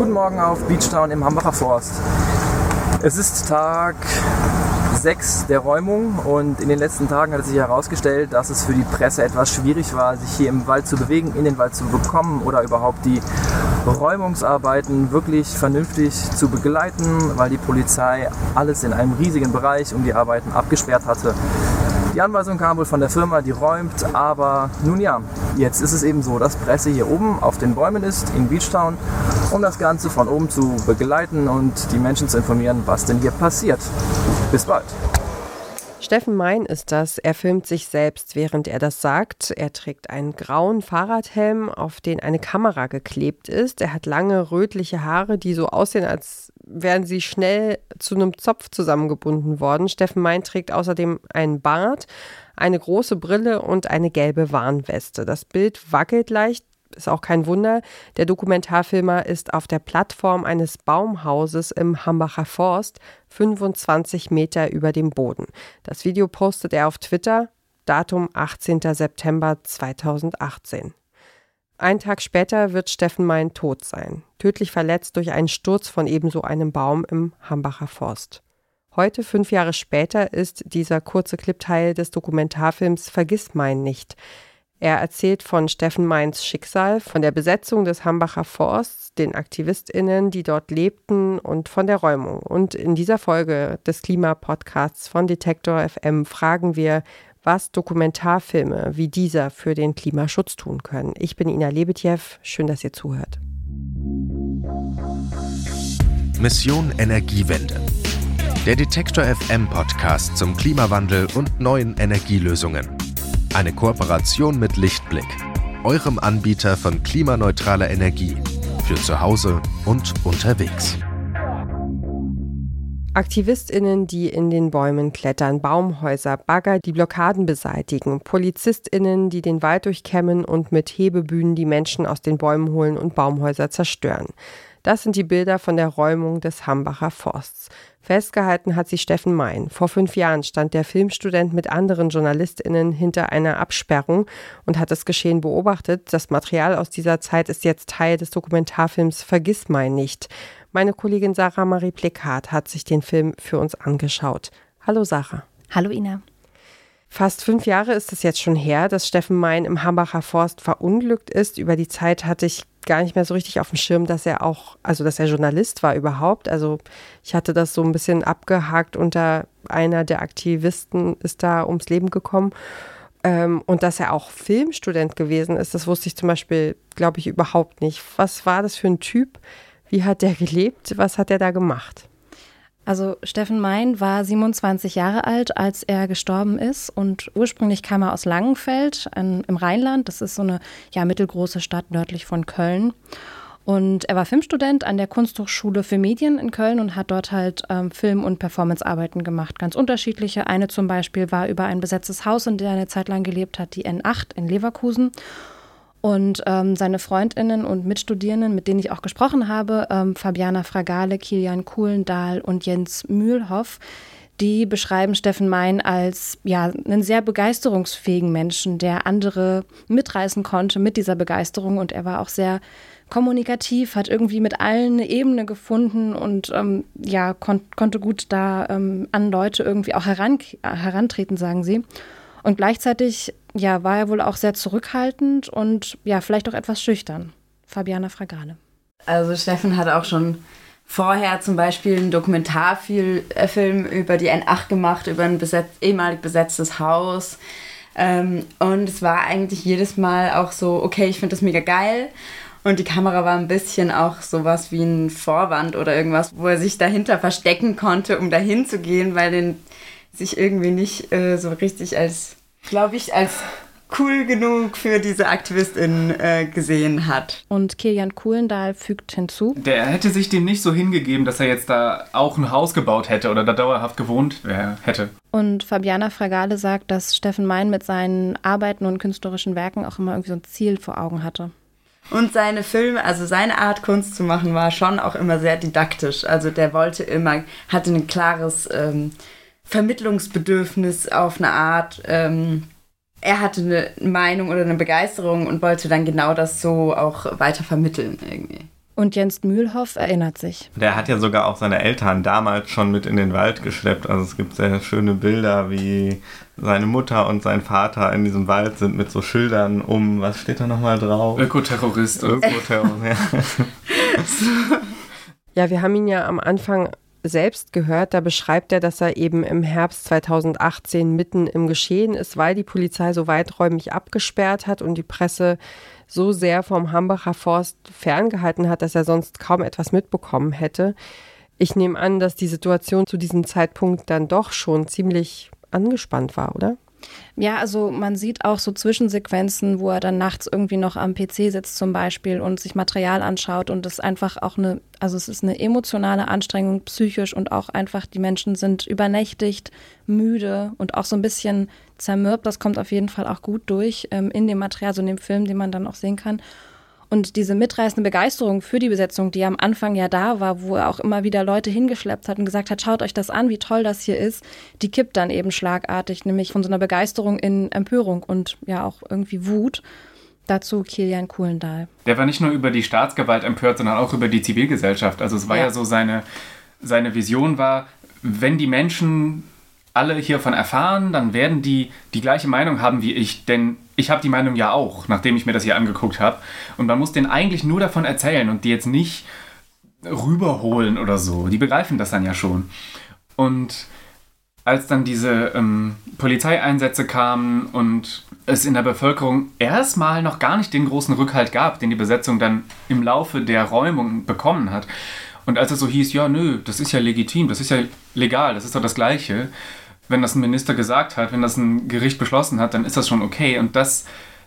Guten Morgen auf Beachtown im Hambacher Forst. Es ist Tag 6 der Räumung und in den letzten Tagen hat es sich herausgestellt, dass es für die Presse etwas schwierig war, sich hier im Wald zu bewegen, in den Wald zu bekommen oder überhaupt die Räumungsarbeiten wirklich vernünftig zu begleiten, weil die Polizei alles in einem riesigen Bereich um die Arbeiten abgesperrt hatte. Die Anweisung kam wohl von der Firma, die räumt, aber nun ja, jetzt ist es eben so, dass Presse hier oben auf den Bäumen ist in Beachtown, um das Ganze von oben zu begleiten und die Menschen zu informieren, was denn hier passiert. Bis bald. Steffen Mein ist das. Er filmt sich selbst, während er das sagt. Er trägt einen grauen Fahrradhelm, auf den eine Kamera geklebt ist. Er hat lange rötliche Haare, die so aussehen, als wären sie schnell zu einem Zopf zusammengebunden worden. Steffen Mein trägt außerdem einen Bart, eine große Brille und eine gelbe Warnweste. Das Bild wackelt leicht, ist auch kein Wunder. Der Dokumentarfilmer ist auf der Plattform eines Baumhauses im Hambacher Forst, 25 Meter über dem Boden. Das Video postet er auf Twitter, Datum 18. September 2018. Ein Tag später wird Steffen Mein tot sein, tödlich verletzt durch einen Sturz von ebenso einem Baum im Hambacher Forst. Heute, fünf Jahre später, ist dieser kurze Clip Teil des Dokumentarfilms Vergiss mein nicht. Er erzählt von Steffen Meins Schicksal, von der Besetzung des Hambacher Forsts, den AktivistInnen, die dort lebten und von der Räumung. Und in dieser Folge des Klimapodcasts von Detektor FM fragen wir, was Dokumentarfilme wie dieser für den Klimaschutz tun können. Ich bin Ina Lebetjew. Schön, dass ihr zuhört. Mission Energiewende. Der Detektor FM Podcast zum Klimawandel und neuen Energielösungen. Eine Kooperation mit Lichtblick, eurem Anbieter von klimaneutraler Energie für zu Hause und unterwegs. AktivistInnen, die in den Bäumen klettern, Baumhäuser, Bagger, die Blockaden beseitigen, PolizistInnen, die den Wald durchkämmen und mit Hebebühnen die Menschen aus den Bäumen holen und Baumhäuser zerstören. Das sind die Bilder von der Räumung des Hambacher Forsts. Festgehalten hat sie Steffen Mein. Vor fünf Jahren stand der Filmstudent mit anderen JournalistInnen hinter einer Absperrung und hat das Geschehen beobachtet. Das Material aus dieser Zeit ist jetzt Teil des Dokumentarfilms Vergiss Mein nicht. Meine Kollegin Sarah Marie Plikat hat sich den Film für uns angeschaut. Hallo Sarah. Hallo Ina. Fast fünf Jahre ist es jetzt schon her, dass Steffen Mein im Hambacher Forst verunglückt ist. Über die Zeit hatte ich gar nicht mehr so richtig auf dem Schirm, dass er auch, also dass er Journalist war überhaupt. Also ich hatte das so ein bisschen abgehakt unter einer der Aktivisten ist da ums Leben gekommen. Ähm, und dass er auch Filmstudent gewesen ist, das wusste ich zum Beispiel, glaube ich, überhaupt nicht. Was war das für ein Typ? Wie hat der gelebt? Was hat er da gemacht? Also Steffen Mein war 27 Jahre alt, als er gestorben ist und ursprünglich kam er aus Langenfeld ein, im Rheinland. Das ist so eine ja, mittelgroße Stadt nördlich von Köln. Und er war Filmstudent an der Kunsthochschule für Medien in Köln und hat dort halt ähm, Film- und Performancearbeiten gemacht. Ganz unterschiedliche. Eine zum Beispiel war über ein besetztes Haus, in dem er eine Zeit lang gelebt hat, die N8 in Leverkusen. Und ähm, seine Freundinnen und Mitstudierenden, mit denen ich auch gesprochen habe, ähm, Fabiana Fragale, Kilian Kuhlendahl und Jens Mühlhoff, die beschreiben Steffen Mein als ja, einen sehr begeisterungsfähigen Menschen, der andere mitreißen konnte mit dieser Begeisterung. Und er war auch sehr kommunikativ, hat irgendwie mit allen eine Ebene gefunden und ähm, ja, kon konnte gut da ähm, an Leute irgendwie auch heran herantreten, sagen sie. Und gleichzeitig ja, war er wohl auch sehr zurückhaltend und ja, vielleicht auch etwas schüchtern. Fabiana Fragale. Also Steffen hat auch schon vorher zum Beispiel einen Dokumentarfilm äh, über die N8 gemacht, über ein besetz ehemalig besetztes Haus. Ähm, und es war eigentlich jedes Mal auch so, okay, ich finde das mega geil. Und die Kamera war ein bisschen auch sowas wie ein Vorwand oder irgendwas, wo er sich dahinter verstecken konnte, um dahin zu gehen, weil den sich irgendwie nicht äh, so richtig als glaube ich, als cool genug für diese Aktivistin äh, gesehen hat. Und Kilian Kuhlendahl fügt hinzu. Der hätte sich dem nicht so hingegeben, dass er jetzt da auch ein Haus gebaut hätte oder da dauerhaft gewohnt hätte. Und Fabiana Fragale sagt, dass Steffen Mein mit seinen Arbeiten und künstlerischen Werken auch immer irgendwie so ein Ziel vor Augen hatte. Und seine Filme, also seine Art Kunst zu machen, war schon auch immer sehr didaktisch. Also der wollte immer, hatte ein klares ähm, Vermittlungsbedürfnis auf eine Art. Ähm, er hatte eine Meinung oder eine Begeisterung und wollte dann genau das so auch weiter vermitteln irgendwie. Und Jens Mühlhoff erinnert sich. Der hat ja sogar auch seine Eltern damals schon mit in den Wald geschleppt. Also es gibt sehr schöne Bilder, wie seine Mutter und sein Vater in diesem Wald sind mit so Schildern um, was steht da nochmal drauf? Ökoterrorist. Ökoterrorist, ja. Ja, wir haben ihn ja am Anfang selbst gehört, da beschreibt er, dass er eben im Herbst 2018 mitten im Geschehen ist, weil die Polizei so weiträumig abgesperrt hat und die Presse so sehr vom Hambacher Forst ferngehalten hat, dass er sonst kaum etwas mitbekommen hätte. Ich nehme an, dass die Situation zu diesem Zeitpunkt dann doch schon ziemlich angespannt war, oder? Ja, also man sieht auch so Zwischensequenzen, wo er dann nachts irgendwie noch am PC sitzt zum Beispiel und sich Material anschaut und es einfach auch eine, also es ist eine emotionale Anstrengung psychisch und auch einfach die Menschen sind übernächtigt, müde und auch so ein bisschen zermürbt. Das kommt auf jeden Fall auch gut durch ähm, in dem Material, so in dem Film, den man dann auch sehen kann. Und diese mitreißende Begeisterung für die Besetzung, die am Anfang ja da war, wo er auch immer wieder Leute hingeschleppt hat und gesagt hat, schaut euch das an, wie toll das hier ist, die kippt dann eben schlagartig, nämlich von so einer Begeisterung in Empörung und ja auch irgendwie Wut. Dazu Kilian Kuhlendahl. Der war nicht nur über die Staatsgewalt empört, sondern auch über die Zivilgesellschaft. Also es war ja, ja so seine, seine Vision war, wenn die Menschen alle hiervon erfahren, dann werden die die gleiche Meinung haben wie ich, denn ich habe die Meinung ja auch, nachdem ich mir das hier angeguckt habe. Und man muss denen eigentlich nur davon erzählen und die jetzt nicht rüberholen oder so. Die begreifen das dann ja schon. Und als dann diese ähm, Polizeieinsätze kamen und es in der Bevölkerung erstmal noch gar nicht den großen Rückhalt gab, den die Besetzung dann im Laufe der Räumung bekommen hat. Und als es so hieß, ja, nö, das ist ja legitim, das ist ja legal, das ist doch das Gleiche, wenn das ein Minister gesagt hat, wenn das ein Gericht beschlossen hat, dann ist das schon okay. Und das,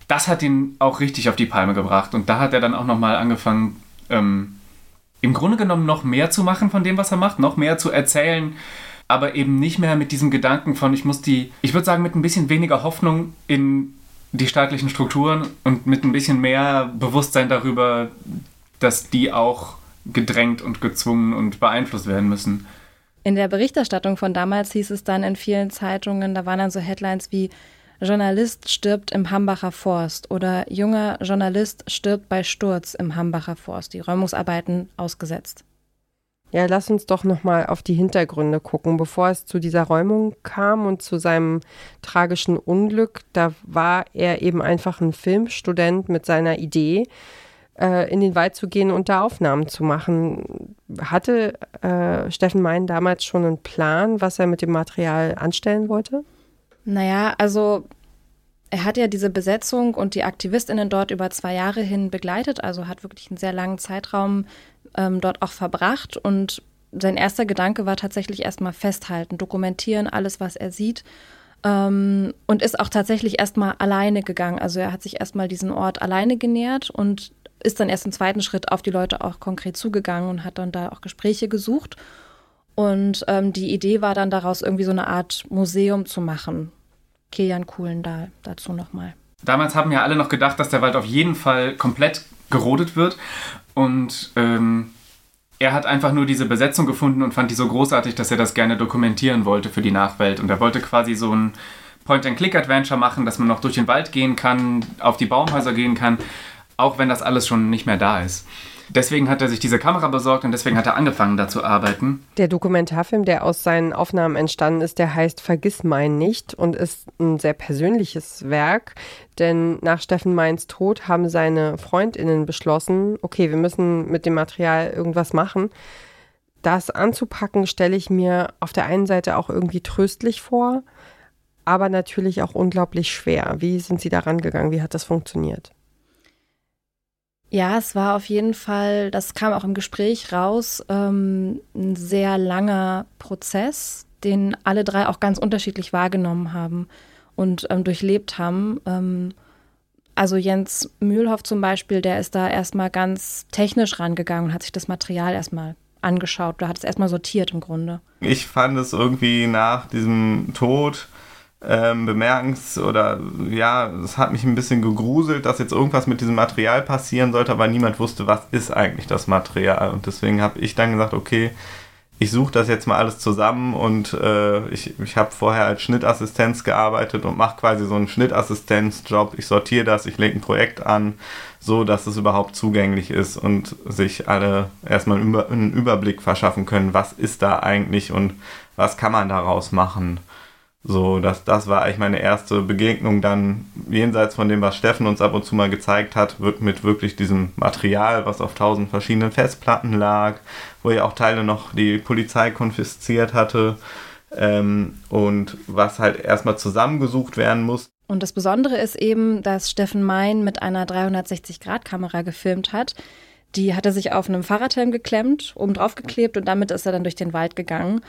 das hat ihn auch richtig auf die Palme gebracht. Und da hat er dann auch nochmal angefangen, ähm, im Grunde genommen noch mehr zu machen von dem, was er macht, noch mehr zu erzählen, aber eben nicht mehr mit diesem Gedanken von, ich muss die, ich würde sagen, mit ein bisschen weniger Hoffnung in die staatlichen Strukturen und mit ein bisschen mehr Bewusstsein darüber, dass die auch gedrängt und gezwungen und beeinflusst werden müssen. In der Berichterstattung von damals hieß es dann in vielen Zeitungen, da waren dann so Headlines wie Journalist stirbt im Hambacher Forst oder junger Journalist stirbt bei Sturz im Hambacher Forst, die Räumungsarbeiten ausgesetzt. Ja, lass uns doch nochmal auf die Hintergründe gucken. Bevor es zu dieser Räumung kam und zu seinem tragischen Unglück, da war er eben einfach ein Filmstudent mit seiner Idee, äh, in den Wald zu gehen und da Aufnahmen zu machen. Hatte äh, Steffen Mein damals schon einen Plan, was er mit dem Material anstellen wollte? Naja, also er hat ja diese Besetzung und die Aktivistinnen dort über zwei Jahre hin begleitet, also hat wirklich einen sehr langen Zeitraum ähm, dort auch verbracht. Und sein erster Gedanke war tatsächlich erstmal festhalten, dokumentieren, alles, was er sieht. Ähm, und ist auch tatsächlich erstmal alleine gegangen. Also er hat sich erstmal diesen Ort alleine genähert und ist dann erst im zweiten Schritt auf die Leute auch konkret zugegangen und hat dann da auch Gespräche gesucht. Und ähm, die Idee war dann daraus irgendwie so eine Art Museum zu machen. Kilian Kuhlendahl dazu nochmal. Damals haben ja alle noch gedacht, dass der Wald auf jeden Fall komplett gerodet wird. Und ähm, er hat einfach nur diese Besetzung gefunden und fand die so großartig, dass er das gerne dokumentieren wollte für die Nachwelt. Und er wollte quasi so ein Point-and-Click-Adventure machen, dass man noch durch den Wald gehen kann, auf die Baumhäuser gehen kann auch wenn das alles schon nicht mehr da ist. Deswegen hat er sich diese Kamera besorgt und deswegen hat er angefangen, da zu arbeiten. Der Dokumentarfilm, der aus seinen Aufnahmen entstanden ist, der heißt Vergiss mein nicht und ist ein sehr persönliches Werk. Denn nach Steffen Meins Tod haben seine FreundInnen beschlossen, okay, wir müssen mit dem Material irgendwas machen. Das anzupacken, stelle ich mir auf der einen Seite auch irgendwie tröstlich vor, aber natürlich auch unglaublich schwer. Wie sind Sie da rangegangen? Wie hat das funktioniert? Ja, es war auf jeden Fall, das kam auch im Gespräch raus, ähm, ein sehr langer Prozess, den alle drei auch ganz unterschiedlich wahrgenommen haben und ähm, durchlebt haben. Ähm, also Jens Mühlhoff zum Beispiel, der ist da erstmal ganz technisch rangegangen und hat sich das Material erstmal angeschaut. Da hat es erstmal sortiert im Grunde. Ich fand es irgendwie nach diesem Tod ähm, bemerkens oder ja, es hat mich ein bisschen gegruselt, dass jetzt irgendwas mit diesem Material passieren sollte, aber niemand wusste, was ist eigentlich das Material. Und deswegen habe ich dann gesagt, okay, ich suche das jetzt mal alles zusammen und äh, ich, ich habe vorher als Schnittassistenz gearbeitet und mache quasi so einen Schnittassistenzjob. Ich sortiere das, ich lege ein Projekt an, so dass es überhaupt zugänglich ist und sich alle erstmal einen Überblick verschaffen können, was ist da eigentlich und was kann man daraus machen. So, das, das war eigentlich meine erste Begegnung dann jenseits von dem, was Steffen uns ab und zu mal gezeigt hat, mit wirklich diesem Material, was auf tausend verschiedenen Festplatten lag, wo ja auch Teile noch die Polizei konfisziert hatte ähm, und was halt erstmal zusammengesucht werden muss. Und das Besondere ist eben, dass Steffen Mein mit einer 360-Grad-Kamera gefilmt hat. Die hat er sich auf einem Fahrradhelm geklemmt, oben drauf geklebt und damit ist er dann durch den Wald gegangen.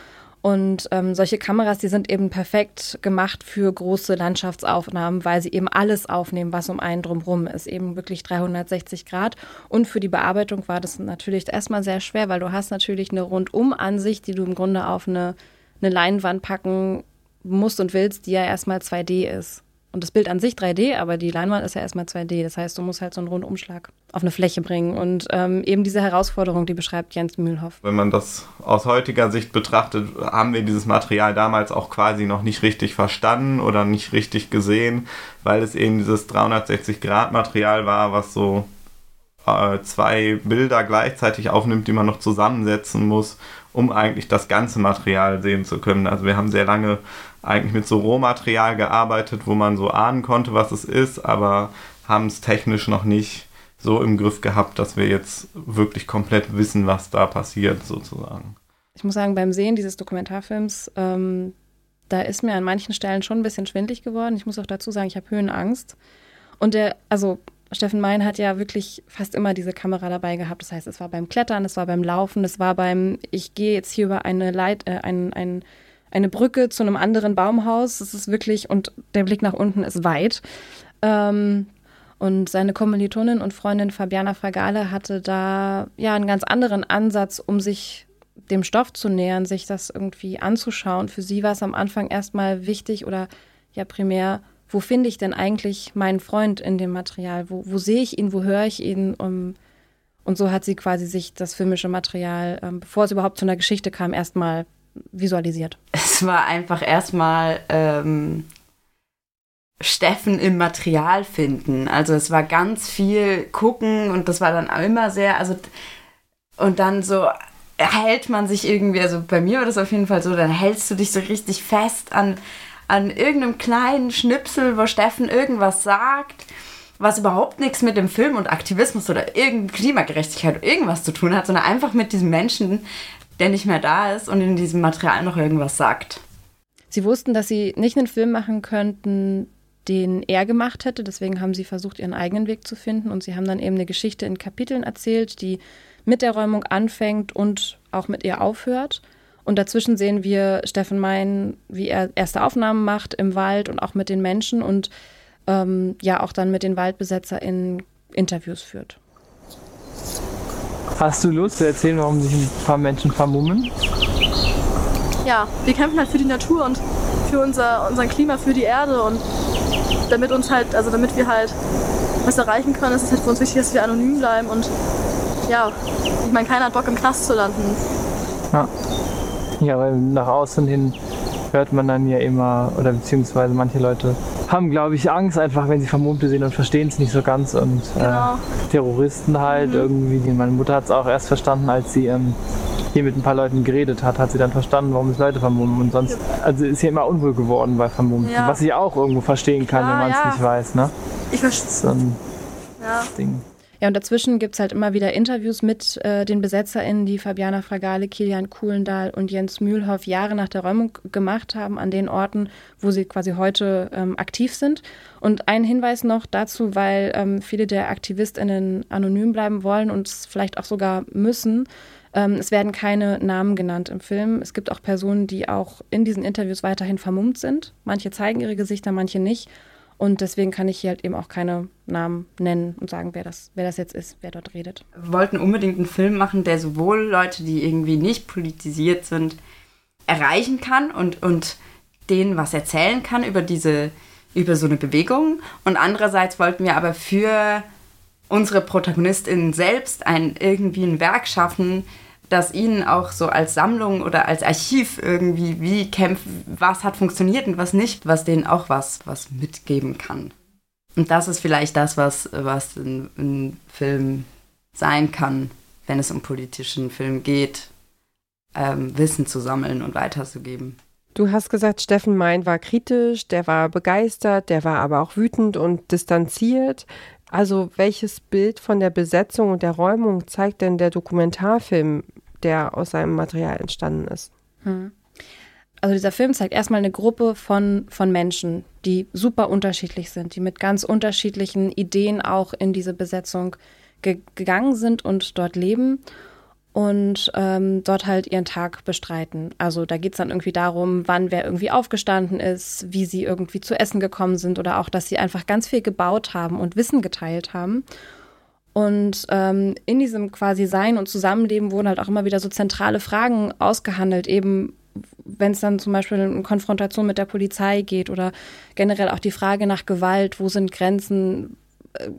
Und ähm, solche Kameras, die sind eben perfekt gemacht für große Landschaftsaufnahmen, weil sie eben alles aufnehmen, was um einen drumherum ist, eben wirklich 360 Grad. Und für die Bearbeitung war das natürlich erstmal sehr schwer, weil du hast natürlich eine Rundumansicht, die du im Grunde auf eine, eine Leinwand packen musst und willst, die ja erstmal 2D ist. Und das Bild an sich 3D, aber die Leinwand ist ja erstmal 2D. Das heißt, du musst halt so einen Rundumschlag auf eine Fläche bringen. Und ähm, eben diese Herausforderung, die beschreibt Jens Mühlhoff. Wenn man das aus heutiger Sicht betrachtet, haben wir dieses Material damals auch quasi noch nicht richtig verstanden oder nicht richtig gesehen, weil es eben dieses 360-Grad-Material war, was so äh, zwei Bilder gleichzeitig aufnimmt, die man noch zusammensetzen muss, um eigentlich das ganze Material sehen zu können. Also wir haben sehr lange eigentlich mit so Rohmaterial gearbeitet, wo man so ahnen konnte, was es ist, aber haben es technisch noch nicht so im Griff gehabt, dass wir jetzt wirklich komplett wissen, was da passiert, sozusagen. Ich muss sagen, beim Sehen dieses Dokumentarfilms, ähm, da ist mir an manchen Stellen schon ein bisschen schwindlig geworden. Ich muss auch dazu sagen, ich habe Höhenangst. Und der, also Steffen Mein hat ja wirklich fast immer diese Kamera dabei gehabt. Das heißt, es war beim Klettern, es war beim Laufen, es war beim, ich gehe jetzt hier über eine Leit, äh, ein, ein eine Brücke zu einem anderen Baumhaus. Das ist wirklich, und der Blick nach unten ist weit. Ähm, und seine Kommilitonin und Freundin Fabiana Fragale hatte da ja einen ganz anderen Ansatz, um sich dem Stoff zu nähern, sich das irgendwie anzuschauen. Für sie war es am Anfang erstmal wichtig oder ja primär, wo finde ich denn eigentlich meinen Freund in dem Material? Wo, wo sehe ich ihn? Wo höre ich ihn? Um, und so hat sie quasi sich das filmische Material, ähm, bevor es überhaupt zu einer Geschichte kam, erstmal visualisiert? Es war einfach erstmal ähm, Steffen im Material finden. Also es war ganz viel gucken und das war dann immer sehr, also und dann so hält man sich irgendwie, also bei mir war das auf jeden Fall so, dann hältst du dich so richtig fest an, an irgendeinem kleinen Schnipsel, wo Steffen irgendwas sagt, was überhaupt nichts mit dem Film und Aktivismus oder irgendeine Klimagerechtigkeit oder irgendwas zu tun hat, sondern einfach mit diesem Menschen, der nicht mehr da ist und in diesem Material noch irgendwas sagt. Sie wussten, dass sie nicht einen Film machen könnten, den er gemacht hätte. Deswegen haben sie versucht, ihren eigenen Weg zu finden. Und sie haben dann eben eine Geschichte in Kapiteln erzählt, die mit der Räumung anfängt und auch mit ihr aufhört. Und dazwischen sehen wir Steffen Mein, wie er erste Aufnahmen macht im Wald und auch mit den Menschen und ähm, ja auch dann mit den WaldbesetzerInnen Interviews führt. Hast du Lust zu erzählen, warum sich ein paar Menschen vermummen? Ja, wir kämpfen halt für die Natur und für unser, unser Klima, für die Erde und damit uns halt, also damit wir halt was erreichen können, ist es halt für uns wichtig, dass wir anonym bleiben und ja, ich meine, keiner hat Bock im Knast zu landen. Ja. Ja, weil nach außen hin hört man dann ja immer, oder beziehungsweise manche Leute haben, glaube ich, Angst einfach, wenn sie Vermummte sehen und verstehen es nicht so ganz. Und äh, genau. äh, Terroristen halt mhm. irgendwie, meine Mutter hat es auch erst verstanden, als sie ähm, hier mit ein paar Leuten geredet hat, hat sie dann verstanden, warum es Leute vermummen. Und sonst, also ist hier immer unwohl geworden bei Vermummten, ja. was ich auch irgendwo verstehen kann, ja, wenn man es ja. nicht weiß. Ne? Ich verstehe. So ein Ding. Ja, und dazwischen gibt es halt immer wieder Interviews mit äh, den BesetzerInnen, die Fabiana Fragale, Kilian Kuhlendahl und Jens Mühlhoff Jahre nach der Räumung gemacht haben, an den Orten, wo sie quasi heute ähm, aktiv sind. Und ein Hinweis noch dazu, weil ähm, viele der AktivistInnen anonym bleiben wollen und es vielleicht auch sogar müssen. Ähm, es werden keine Namen genannt im Film. Es gibt auch Personen, die auch in diesen Interviews weiterhin vermummt sind. Manche zeigen ihre Gesichter, manche nicht. Und deswegen kann ich hier halt eben auch keine Namen nennen und sagen, wer das, wer das jetzt ist, wer dort redet. Wir wollten unbedingt einen Film machen, der sowohl Leute, die irgendwie nicht politisiert sind, erreichen kann und, und denen was erzählen kann über diese, über so eine Bewegung. Und andererseits wollten wir aber für unsere ProtagonistInnen selbst ein, irgendwie ein Werk schaffen, dass ihnen auch so als Sammlung oder als Archiv irgendwie, wie kämpfen, was hat funktioniert und was nicht, was denen auch was, was mitgeben kann. Und das ist vielleicht das, was, was ein, ein Film sein kann, wenn es um politischen Film geht, ähm, Wissen zu sammeln und weiterzugeben. Du hast gesagt, Steffen Mein war kritisch, der war begeistert, der war aber auch wütend und distanziert. Also welches Bild von der Besetzung und der Räumung zeigt denn der Dokumentarfilm, der aus seinem Material entstanden ist? Hm. Also dieser Film zeigt erstmal eine Gruppe von, von Menschen, die super unterschiedlich sind, die mit ganz unterschiedlichen Ideen auch in diese Besetzung ge gegangen sind und dort leben und ähm, dort halt ihren Tag bestreiten. Also da geht es dann irgendwie darum, wann wer irgendwie aufgestanden ist, wie sie irgendwie zu essen gekommen sind oder auch, dass sie einfach ganz viel gebaut haben und Wissen geteilt haben. Und ähm, in diesem quasi Sein und Zusammenleben wurden halt auch immer wieder so zentrale Fragen ausgehandelt, eben wenn es dann zum Beispiel in Konfrontation mit der Polizei geht oder generell auch die Frage nach Gewalt, wo sind Grenzen, äh,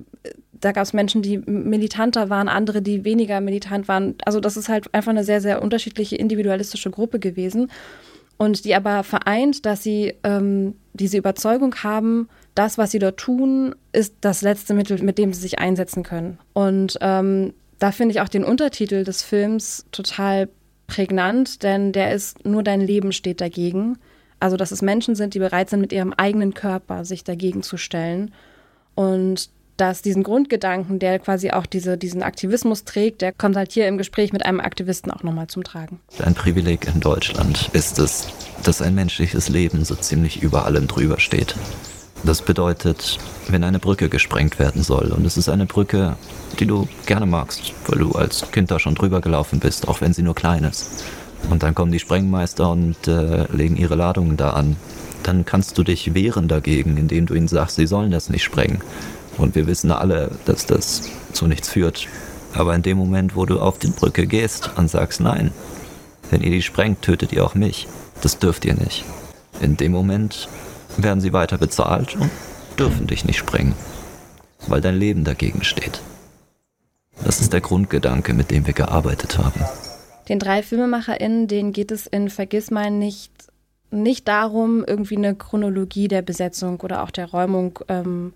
da gab es Menschen, die militanter waren, andere, die weniger militant waren. Also das ist halt einfach eine sehr, sehr unterschiedliche individualistische Gruppe gewesen. Und die aber vereint, dass sie ähm, diese Überzeugung haben, das, was sie dort tun, ist das letzte Mittel, mit dem sie sich einsetzen können. Und ähm, da finde ich auch den Untertitel des Films total prägnant, denn der ist nur dein Leben steht dagegen. Also, dass es Menschen sind, die bereit sind, mit ihrem eigenen Körper sich dagegen zu stellen. Und dass diesen Grundgedanken, der quasi auch diese, diesen Aktivismus trägt, der kommt halt hier im Gespräch mit einem Aktivisten auch nochmal zum Tragen. Ein Privileg in Deutschland ist es, dass ein menschliches Leben so ziemlich über allem drüber steht. Das bedeutet, wenn eine Brücke gesprengt werden soll, und es ist eine Brücke, die du gerne magst, weil du als Kind da schon drüber gelaufen bist, auch wenn sie nur klein ist. Und dann kommen die Sprengmeister und äh, legen ihre Ladungen da an. Dann kannst du dich wehren dagegen, indem du ihnen sagst, sie sollen das nicht sprengen. Und wir wissen alle, dass das zu nichts führt. Aber in dem Moment, wo du auf die Brücke gehst und sagst, nein, wenn ihr die sprengt, tötet ihr auch mich. Das dürft ihr nicht. In dem Moment werden sie weiter bezahlt und dürfen dich nicht sprengen, weil dein Leben dagegen steht. Das ist der Grundgedanke, mit dem wir gearbeitet haben. Den drei FilmemacherInnen, denen geht es in Vergissmal nicht, nicht darum, irgendwie eine Chronologie der Besetzung oder auch der Räumung ähm,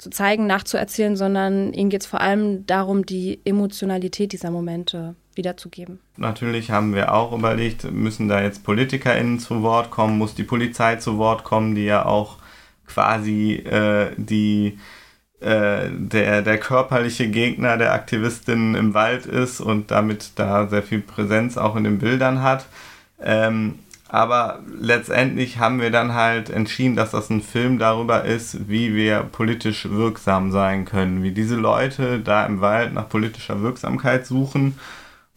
zu zeigen, nachzuerzählen, sondern ihnen geht es vor allem darum, die Emotionalität dieser Momente wiederzugeben. Natürlich haben wir auch überlegt, müssen da jetzt PolitikerInnen zu Wort kommen, muss die Polizei zu Wort kommen, die ja auch quasi äh, die äh, der, der körperliche Gegner der Aktivistinnen im Wald ist und damit da sehr viel Präsenz auch in den Bildern hat. Ähm, aber letztendlich haben wir dann halt entschieden, dass das ein Film darüber ist, wie wir politisch wirksam sein können, wie diese Leute da im Wald nach politischer Wirksamkeit suchen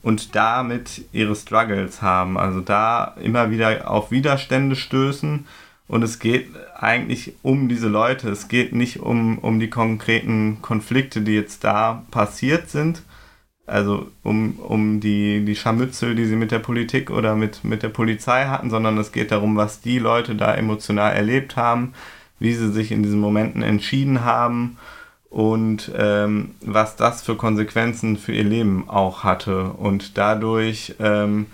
und damit ihre Struggles haben. Also da immer wieder auf Widerstände stößen. Und es geht eigentlich um diese Leute. Es geht nicht um, um die konkreten Konflikte, die jetzt da passiert sind, also um, um die, die Scharmützel, die sie mit der Politik oder mit, mit der Polizei hatten, sondern es geht darum, was die Leute da emotional erlebt haben, wie sie sich in diesen Momenten entschieden haben und ähm, was das für Konsequenzen für ihr Leben auch hatte. Und dadurch ähm,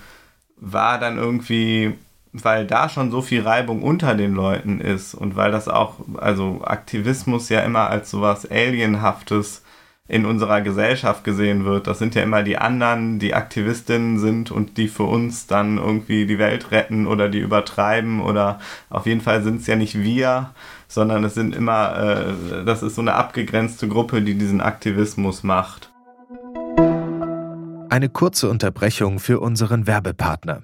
war dann irgendwie, weil da schon so viel Reibung unter den Leuten ist und weil das auch, also Aktivismus ja immer als sowas Alienhaftes in unserer Gesellschaft gesehen wird. Das sind ja immer die anderen, die Aktivistinnen sind und die für uns dann irgendwie die Welt retten oder die übertreiben oder auf jeden Fall sind es ja nicht wir, sondern es sind immer, äh, das ist so eine abgegrenzte Gruppe, die diesen Aktivismus macht. Eine kurze Unterbrechung für unseren Werbepartner.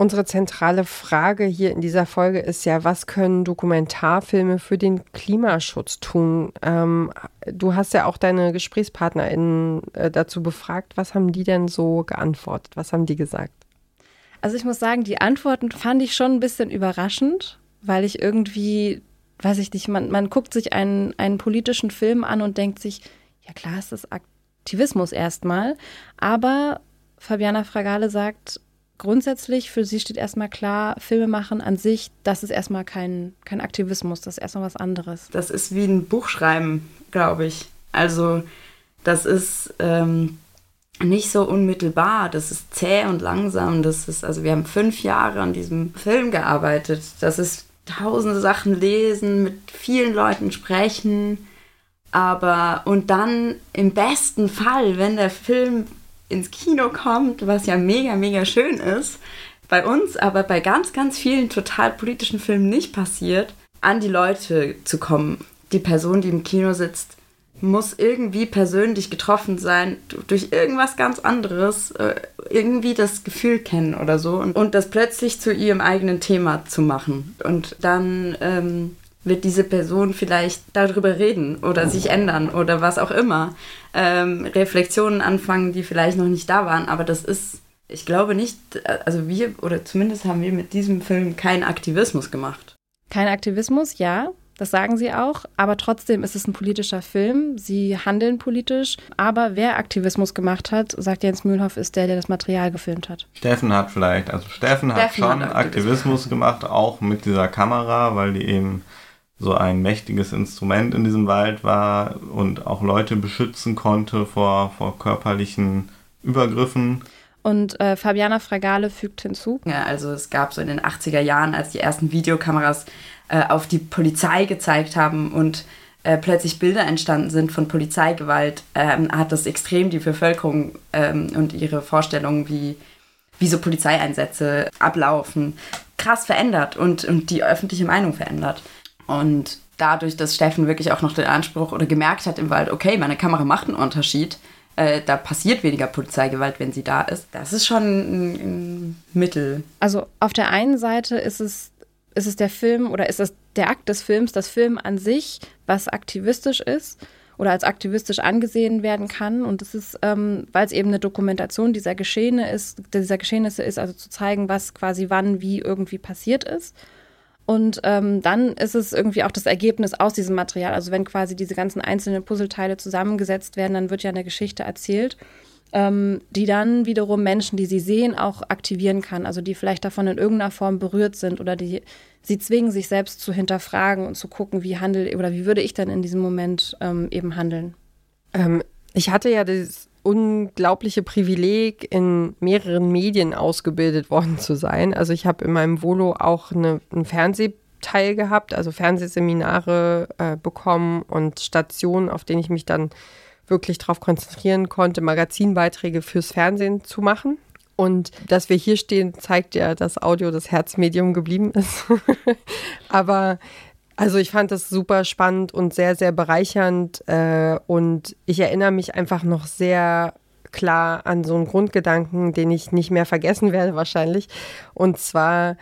Unsere zentrale Frage hier in dieser Folge ist ja, was können Dokumentarfilme für den Klimaschutz tun? Ähm, du hast ja auch deine GesprächspartnerInnen äh, dazu befragt. Was haben die denn so geantwortet? Was haben die gesagt? Also ich muss sagen, die Antworten fand ich schon ein bisschen überraschend, weil ich irgendwie, weiß ich nicht, man, man guckt sich einen, einen politischen Film an und denkt sich, ja klar ist das Aktivismus erstmal, aber Fabiana Fragale sagt, grundsätzlich für sie steht erstmal klar, Filme machen an sich, das ist erstmal kein, kein Aktivismus, das ist erstmal was anderes. Das ist wie ein Buchschreiben, glaube ich. Also das ist ähm, nicht so unmittelbar, das ist zäh und langsam. Das ist, also wir haben fünf Jahre an diesem Film gearbeitet. Das ist tausende Sachen lesen, mit vielen Leuten sprechen. Aber und dann im besten Fall, wenn der Film ins Kino kommt, was ja mega, mega schön ist, bei uns, aber bei ganz, ganz vielen total politischen Filmen nicht passiert, an die Leute zu kommen. Die Person, die im Kino sitzt, muss irgendwie persönlich getroffen sein, durch irgendwas ganz anderes, äh, irgendwie das Gefühl kennen oder so und, und das plötzlich zu ihrem eigenen Thema zu machen. Und dann ähm, wird diese Person vielleicht darüber reden oder sich ändern oder was auch immer. Ähm, Reflexionen anfangen, die vielleicht noch nicht da waren, aber das ist, ich glaube nicht, also wir, oder zumindest haben wir mit diesem Film keinen Aktivismus gemacht. Kein Aktivismus, ja. Das sagen sie auch, aber trotzdem ist es ein politischer Film. Sie handeln politisch. Aber wer Aktivismus gemacht hat, sagt Jens Mühlhoff, ist der, der das Material gefilmt hat. Steffen hat vielleicht, also Steffen, Steffen hat schon hat Aktivismus gemacht, auch mit dieser Kamera, weil die eben so ein mächtiges Instrument in diesem Wald war und auch Leute beschützen konnte vor, vor körperlichen Übergriffen. Und äh, Fabiana Fragale fügt hinzu. Ja, also es gab so in den 80er Jahren, als die ersten Videokameras äh, auf die Polizei gezeigt haben und äh, plötzlich Bilder entstanden sind von Polizeigewalt, ähm, hat das extrem die Bevölkerung ähm, und ihre Vorstellungen, wie, wie so Polizeieinsätze ablaufen, krass verändert und, und die öffentliche Meinung verändert. Und dadurch, dass Steffen wirklich auch noch den Anspruch oder gemerkt hat im Wald, okay, meine Kamera macht einen Unterschied, äh, da passiert weniger Polizeigewalt, wenn sie da ist. Das ist schon ein, ein Mittel. Also auf der einen Seite ist es ist es der Film oder ist es der Akt des Films, das Film an sich, was aktivistisch ist oder als aktivistisch angesehen werden kann. Und es ist, ähm, weil es eben eine Dokumentation dieser Geschehene ist, dieser Geschehnisse ist, also zu zeigen, was quasi wann, wie irgendwie passiert ist. Und ähm, dann ist es irgendwie auch das Ergebnis aus diesem Material. Also wenn quasi diese ganzen einzelnen Puzzleteile zusammengesetzt werden, dann wird ja eine Geschichte erzählt ähm, die dann wiederum Menschen, die sie sehen, auch aktivieren kann. Also die vielleicht davon in irgendeiner Form berührt sind oder die sie zwingen, sich selbst zu hinterfragen und zu gucken, wie handel oder wie würde ich dann in diesem Moment ähm, eben handeln. Ähm, ich hatte ja das unglaubliche Privileg, in mehreren Medien ausgebildet worden zu sein. Also ich habe in meinem Volo auch eine, einen Fernsehteil gehabt, also Fernsehseminare äh, bekommen und Stationen, auf denen ich mich dann wirklich darauf konzentrieren konnte, Magazinbeiträge fürs Fernsehen zu machen. Und dass wir hier stehen, zeigt ja, dass Audio das Herzmedium geblieben ist. Aber also ich fand das super spannend und sehr, sehr bereichernd. Äh, und ich erinnere mich einfach noch sehr klar an so einen Grundgedanken, den ich nicht mehr vergessen werde wahrscheinlich. Und zwar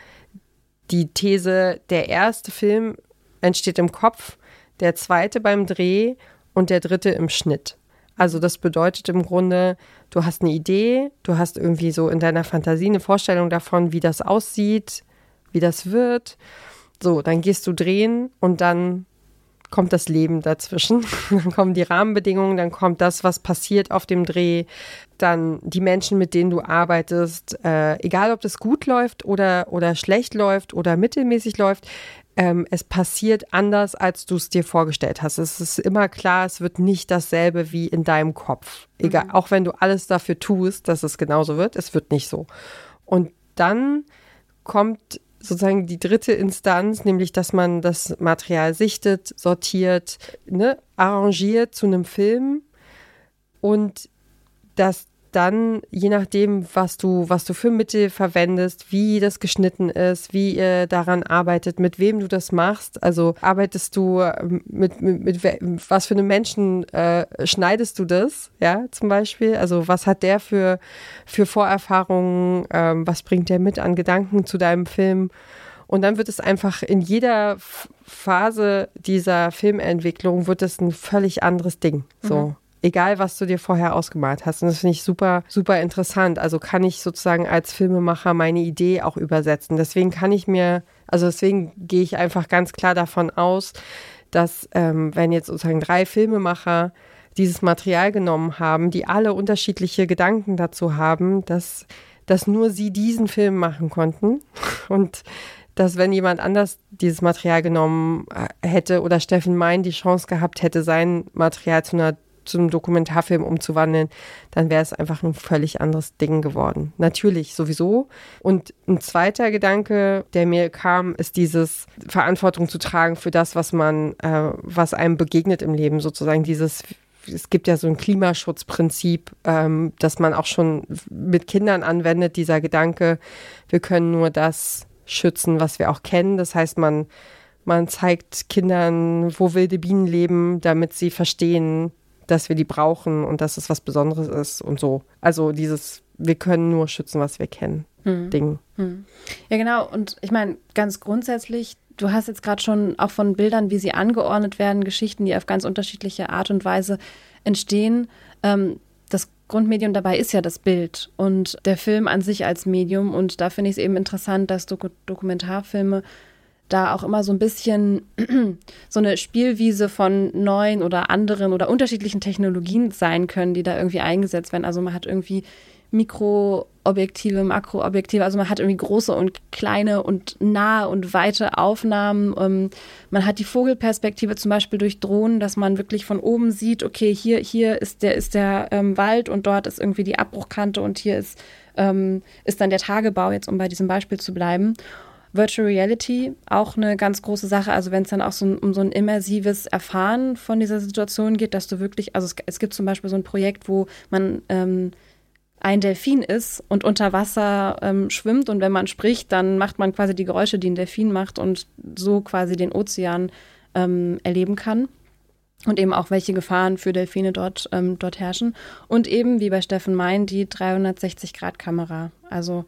die These, der erste Film entsteht im Kopf, der zweite beim Dreh und der dritte im Schnitt. Also das bedeutet im Grunde, du hast eine Idee, du hast irgendwie so in deiner Fantasie eine Vorstellung davon, wie das aussieht, wie das wird. So, dann gehst du drehen und dann kommt das Leben dazwischen. dann kommen die Rahmenbedingungen, dann kommt das, was passiert auf dem Dreh, dann die Menschen, mit denen du arbeitest, äh, egal ob das gut läuft oder, oder schlecht läuft oder mittelmäßig läuft, ähm, es passiert anders, als du es dir vorgestellt hast. Es ist immer klar, es wird nicht dasselbe wie in deinem Kopf. Egal, mhm. auch wenn du alles dafür tust, dass es genauso wird, es wird nicht so. Und dann kommt sozusagen die dritte Instanz, nämlich dass man das Material sichtet, sortiert, ne, arrangiert zu einem Film und dass dann, je nachdem, was du, was du für Mittel verwendest, wie das geschnitten ist, wie ihr daran arbeitet, mit wem du das machst. Also arbeitest du ähm, mit, mit, mit was für einem Menschen äh, schneidest du das, ja, zum Beispiel? Also was hat der für, für Vorerfahrungen, ähm, was bringt der mit an Gedanken zu deinem Film? Und dann wird es einfach in jeder Phase dieser Filmentwicklung wird es ein völlig anderes Ding. So. Mhm. Egal was du dir vorher ausgemalt hast. Und das finde ich super, super interessant. Also kann ich sozusagen als Filmemacher meine Idee auch übersetzen. Deswegen kann ich mir, also deswegen gehe ich einfach ganz klar davon aus, dass ähm, wenn jetzt sozusagen drei Filmemacher dieses Material genommen haben, die alle unterschiedliche Gedanken dazu haben, dass, dass nur sie diesen Film machen konnten und dass wenn jemand anders dieses Material genommen äh, hätte oder Steffen Mein die Chance gehabt hätte, sein Material zu einer zum Dokumentarfilm umzuwandeln, dann wäre es einfach ein völlig anderes Ding geworden. Natürlich, sowieso. Und ein zweiter Gedanke, der mir kam, ist dieses Verantwortung zu tragen für das, was man, äh, was einem begegnet im Leben, sozusagen dieses es gibt ja so ein Klimaschutzprinzip, ähm, das man auch schon mit Kindern anwendet, dieser Gedanke, wir können nur das schützen, was wir auch kennen. Das heißt, man, man zeigt Kindern, wo wilde Bienen leben, damit sie verstehen, dass wir die brauchen und dass es was Besonderes ist und so. Also dieses, wir können nur schützen, was wir kennen, hm. Ding. Hm. Ja, genau. Und ich meine, ganz grundsätzlich, du hast jetzt gerade schon auch von Bildern, wie sie angeordnet werden, Geschichten, die auf ganz unterschiedliche Art und Weise entstehen. Ähm, das Grundmedium dabei ist ja das Bild und der Film an sich als Medium. Und da finde ich es eben interessant, dass Dok Dokumentarfilme da auch immer so ein bisschen so eine Spielwiese von neuen oder anderen oder unterschiedlichen Technologien sein können, die da irgendwie eingesetzt werden. Also man hat irgendwie Mikroobjektive, Makroobjektive, also man hat irgendwie große und kleine und nahe und weite Aufnahmen. Ähm, man hat die Vogelperspektive zum Beispiel durch Drohnen, dass man wirklich von oben sieht, okay, hier, hier ist der, ist der ähm, Wald und dort ist irgendwie die Abbruchkante und hier ist, ähm, ist dann der Tagebau, jetzt um bei diesem Beispiel zu bleiben. Virtual Reality auch eine ganz große Sache. Also wenn es dann auch so um so ein immersives Erfahren von dieser Situation geht, dass du wirklich, also es, es gibt zum Beispiel so ein Projekt, wo man ähm, ein Delfin ist und unter Wasser ähm, schwimmt und wenn man spricht, dann macht man quasi die Geräusche, die ein Delfin macht und so quasi den Ozean ähm, erleben kann. Und eben auch, welche Gefahren für Delfine dort, ähm, dort herrschen. Und eben, wie bei Steffen Mein, die 360-Grad-Kamera. Also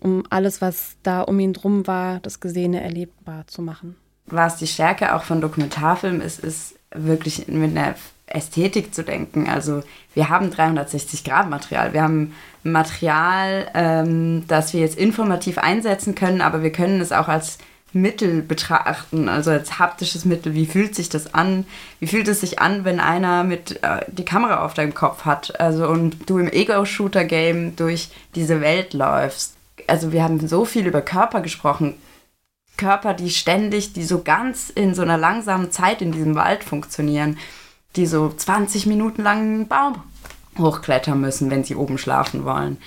um alles, was da um ihn drum war, das Gesehene erlebbar zu machen. Was die Stärke auch von Dokumentarfilmen ist, ist wirklich mit einer Ästhetik zu denken. Also wir haben 360-Grad-Material. Wir haben Material, ähm, das wir jetzt informativ einsetzen können, aber wir können es auch als Mittel betrachten, also als haptisches Mittel. Wie fühlt sich das an? Wie fühlt es sich an, wenn einer mit äh, die Kamera auf deinem Kopf hat? Also und du im Ego-Shooter-Game durch diese Welt läufst also wir haben so viel über Körper gesprochen. Körper, die ständig, die so ganz in so einer langsamen Zeit in diesem Wald funktionieren, die so 20 Minuten lang einen Baum hochklettern müssen, wenn sie oben schlafen wollen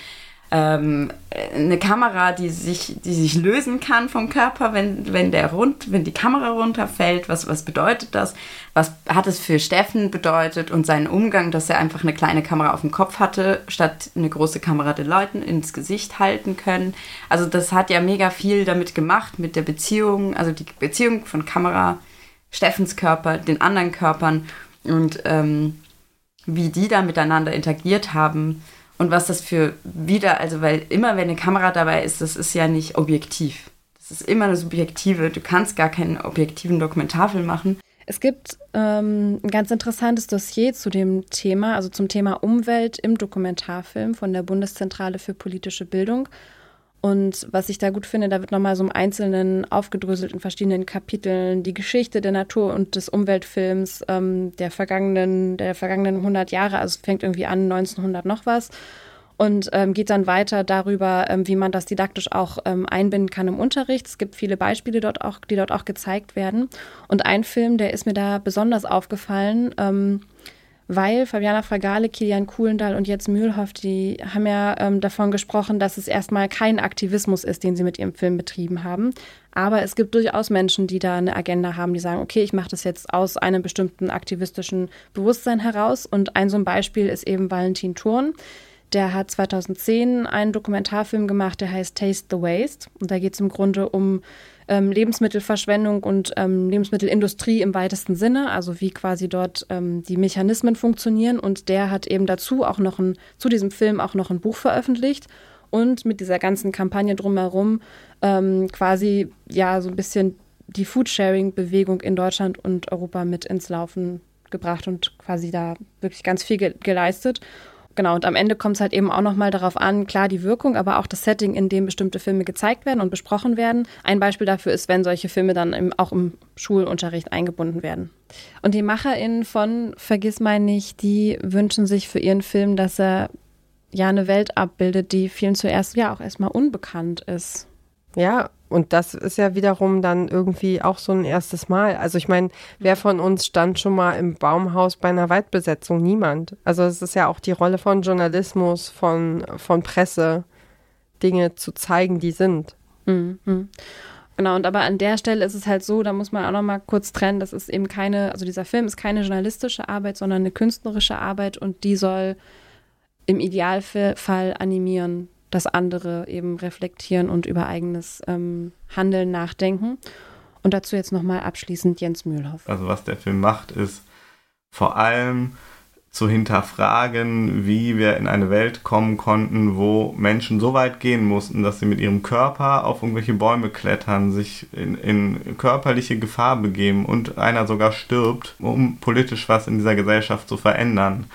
ähm, eine Kamera, die sich, die sich lösen kann vom Körper, wenn, wenn, der rund, wenn die Kamera runterfällt. Was, was bedeutet das? Was hat es für Steffen bedeutet und seinen Umgang, dass er einfach eine kleine Kamera auf dem Kopf hatte, statt eine große Kamera den Leuten ins Gesicht halten können? Also das hat ja mega viel damit gemacht, mit der Beziehung, also die Beziehung von Kamera, Steffens Körper, den anderen Körpern und ähm, wie die da miteinander interagiert haben und was das für wieder, also weil immer wenn eine Kamera dabei ist, das ist ja nicht objektiv. Das ist immer eine subjektive, du kannst gar keinen objektiven Dokumentarfilm machen. Es gibt ähm, ein ganz interessantes Dossier zu dem Thema, also zum Thema Umwelt im Dokumentarfilm von der Bundeszentrale für politische Bildung. Und was ich da gut finde, da wird nochmal so im Einzelnen aufgedröselt in verschiedenen Kapiteln die Geschichte der Natur und des Umweltfilms ähm, der vergangenen, der vergangenen 100 Jahre. Also fängt irgendwie an 1900 noch was und ähm, geht dann weiter darüber, ähm, wie man das didaktisch auch ähm, einbinden kann im Unterricht. Es gibt viele Beispiele dort auch, die dort auch gezeigt werden. Und ein Film, der ist mir da besonders aufgefallen. Ähm, weil Fabiana Fragale, Kilian Kuhlendal und jetzt Mühlhoff, die haben ja ähm, davon gesprochen, dass es erstmal kein Aktivismus ist, den sie mit ihrem Film betrieben haben. Aber es gibt durchaus Menschen, die da eine Agenda haben, die sagen, okay, ich mache das jetzt aus einem bestimmten aktivistischen Bewusstsein heraus. Und ein so ein Beispiel ist eben Valentin Thurn. Der hat 2010 einen Dokumentarfilm gemacht, der heißt Taste the Waste. Und da geht es im Grunde um ähm, Lebensmittelverschwendung und ähm, Lebensmittelindustrie im weitesten Sinne, also wie quasi dort ähm, die Mechanismen funktionieren. Und der hat eben dazu auch noch ein, zu diesem Film auch noch ein Buch veröffentlicht und mit dieser ganzen Kampagne drumherum ähm, quasi ja so ein bisschen die Foodsharing-Bewegung in Deutschland und Europa mit ins Laufen gebracht und quasi da wirklich ganz viel ge geleistet. Genau, und am Ende kommt es halt eben auch nochmal darauf an, klar die Wirkung, aber auch das Setting, in dem bestimmte Filme gezeigt werden und besprochen werden. Ein Beispiel dafür ist, wenn solche Filme dann im, auch im Schulunterricht eingebunden werden. Und die MacherInnen von Vergiss mein nicht, die wünschen sich für ihren Film, dass er ja eine Welt abbildet, die vielen zuerst ja auch erstmal unbekannt ist. Ja, und das ist ja wiederum dann irgendwie auch so ein erstes Mal. Also ich meine, wer von uns stand schon mal im Baumhaus bei einer Waldbesetzung? Niemand. Also es ist ja auch die Rolle von Journalismus, von, von Presse, Dinge zu zeigen, die sind. Mhm. Genau, und aber an der Stelle ist es halt so, da muss man auch noch mal kurz trennen, das ist eben keine, also dieser Film ist keine journalistische Arbeit, sondern eine künstlerische Arbeit und die soll im Idealfall animieren das andere eben reflektieren und über eigenes ähm, Handeln nachdenken. Und dazu jetzt nochmal abschließend Jens Mühlhoff. Also was der Film macht, ist vor allem zu hinterfragen, wie wir in eine Welt kommen konnten, wo Menschen so weit gehen mussten, dass sie mit ihrem Körper auf irgendwelche Bäume klettern, sich in, in körperliche Gefahr begeben und einer sogar stirbt, um politisch was in dieser Gesellschaft zu verändern.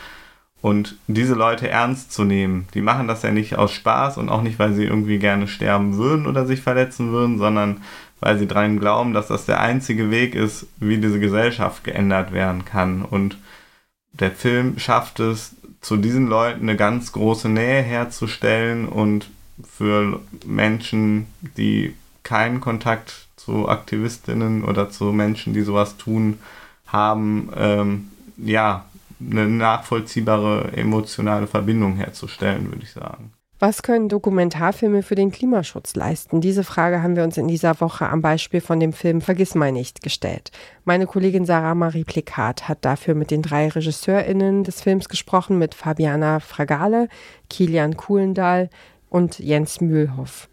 Und diese Leute ernst zu nehmen, die machen das ja nicht aus Spaß und auch nicht, weil sie irgendwie gerne sterben würden oder sich verletzen würden, sondern weil sie dran glauben, dass das der einzige Weg ist, wie diese Gesellschaft geändert werden kann. Und der Film schafft es, zu diesen Leuten eine ganz große Nähe herzustellen und für Menschen, die keinen Kontakt zu Aktivistinnen oder zu Menschen, die sowas tun, haben, ähm, ja, eine nachvollziehbare emotionale Verbindung herzustellen, würde ich sagen. Was können Dokumentarfilme für den Klimaschutz leisten? Diese Frage haben wir uns in dieser Woche am Beispiel von dem Film Vergiss mal nicht gestellt. Meine Kollegin Sarah Marie Plikat hat dafür mit den drei RegisseurInnen des Films gesprochen, mit Fabiana Fragale, Kilian Kuhlendahl und Jens Mühlhoff.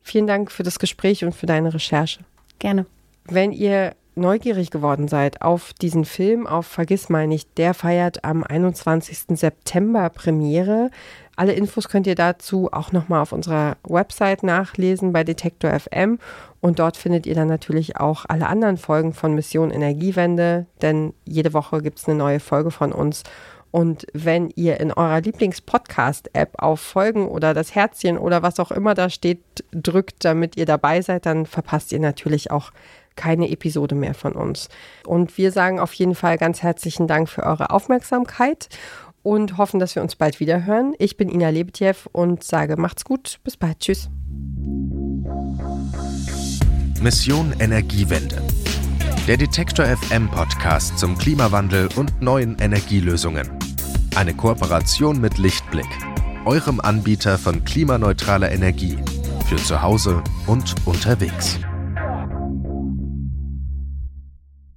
Vielen Dank für das Gespräch und für deine Recherche. Gerne. Wenn ihr neugierig geworden seid auf diesen Film, auf Vergiss mal nicht, der feiert am 21. September Premiere. Alle Infos könnt ihr dazu auch nochmal auf unserer Website nachlesen bei Detektor FM und dort findet ihr dann natürlich auch alle anderen Folgen von Mission Energiewende, denn jede Woche gibt es eine neue Folge von uns. Und wenn ihr in eurer Lieblings-Podcast-App auf Folgen oder das Herzchen oder was auch immer da steht, drückt, damit ihr dabei seid, dann verpasst ihr natürlich auch keine Episode mehr von uns. Und wir sagen auf jeden Fall ganz herzlichen Dank für eure Aufmerksamkeit und hoffen, dass wir uns bald wieder hören. Ich bin Ina Lebetjew und sage macht's gut, bis bald, tschüss. Mission Energiewende. Der Detektor FM Podcast zum Klimawandel und neuen Energielösungen. Eine Kooperation mit Lichtblick, eurem Anbieter von klimaneutraler Energie für zu Hause und unterwegs.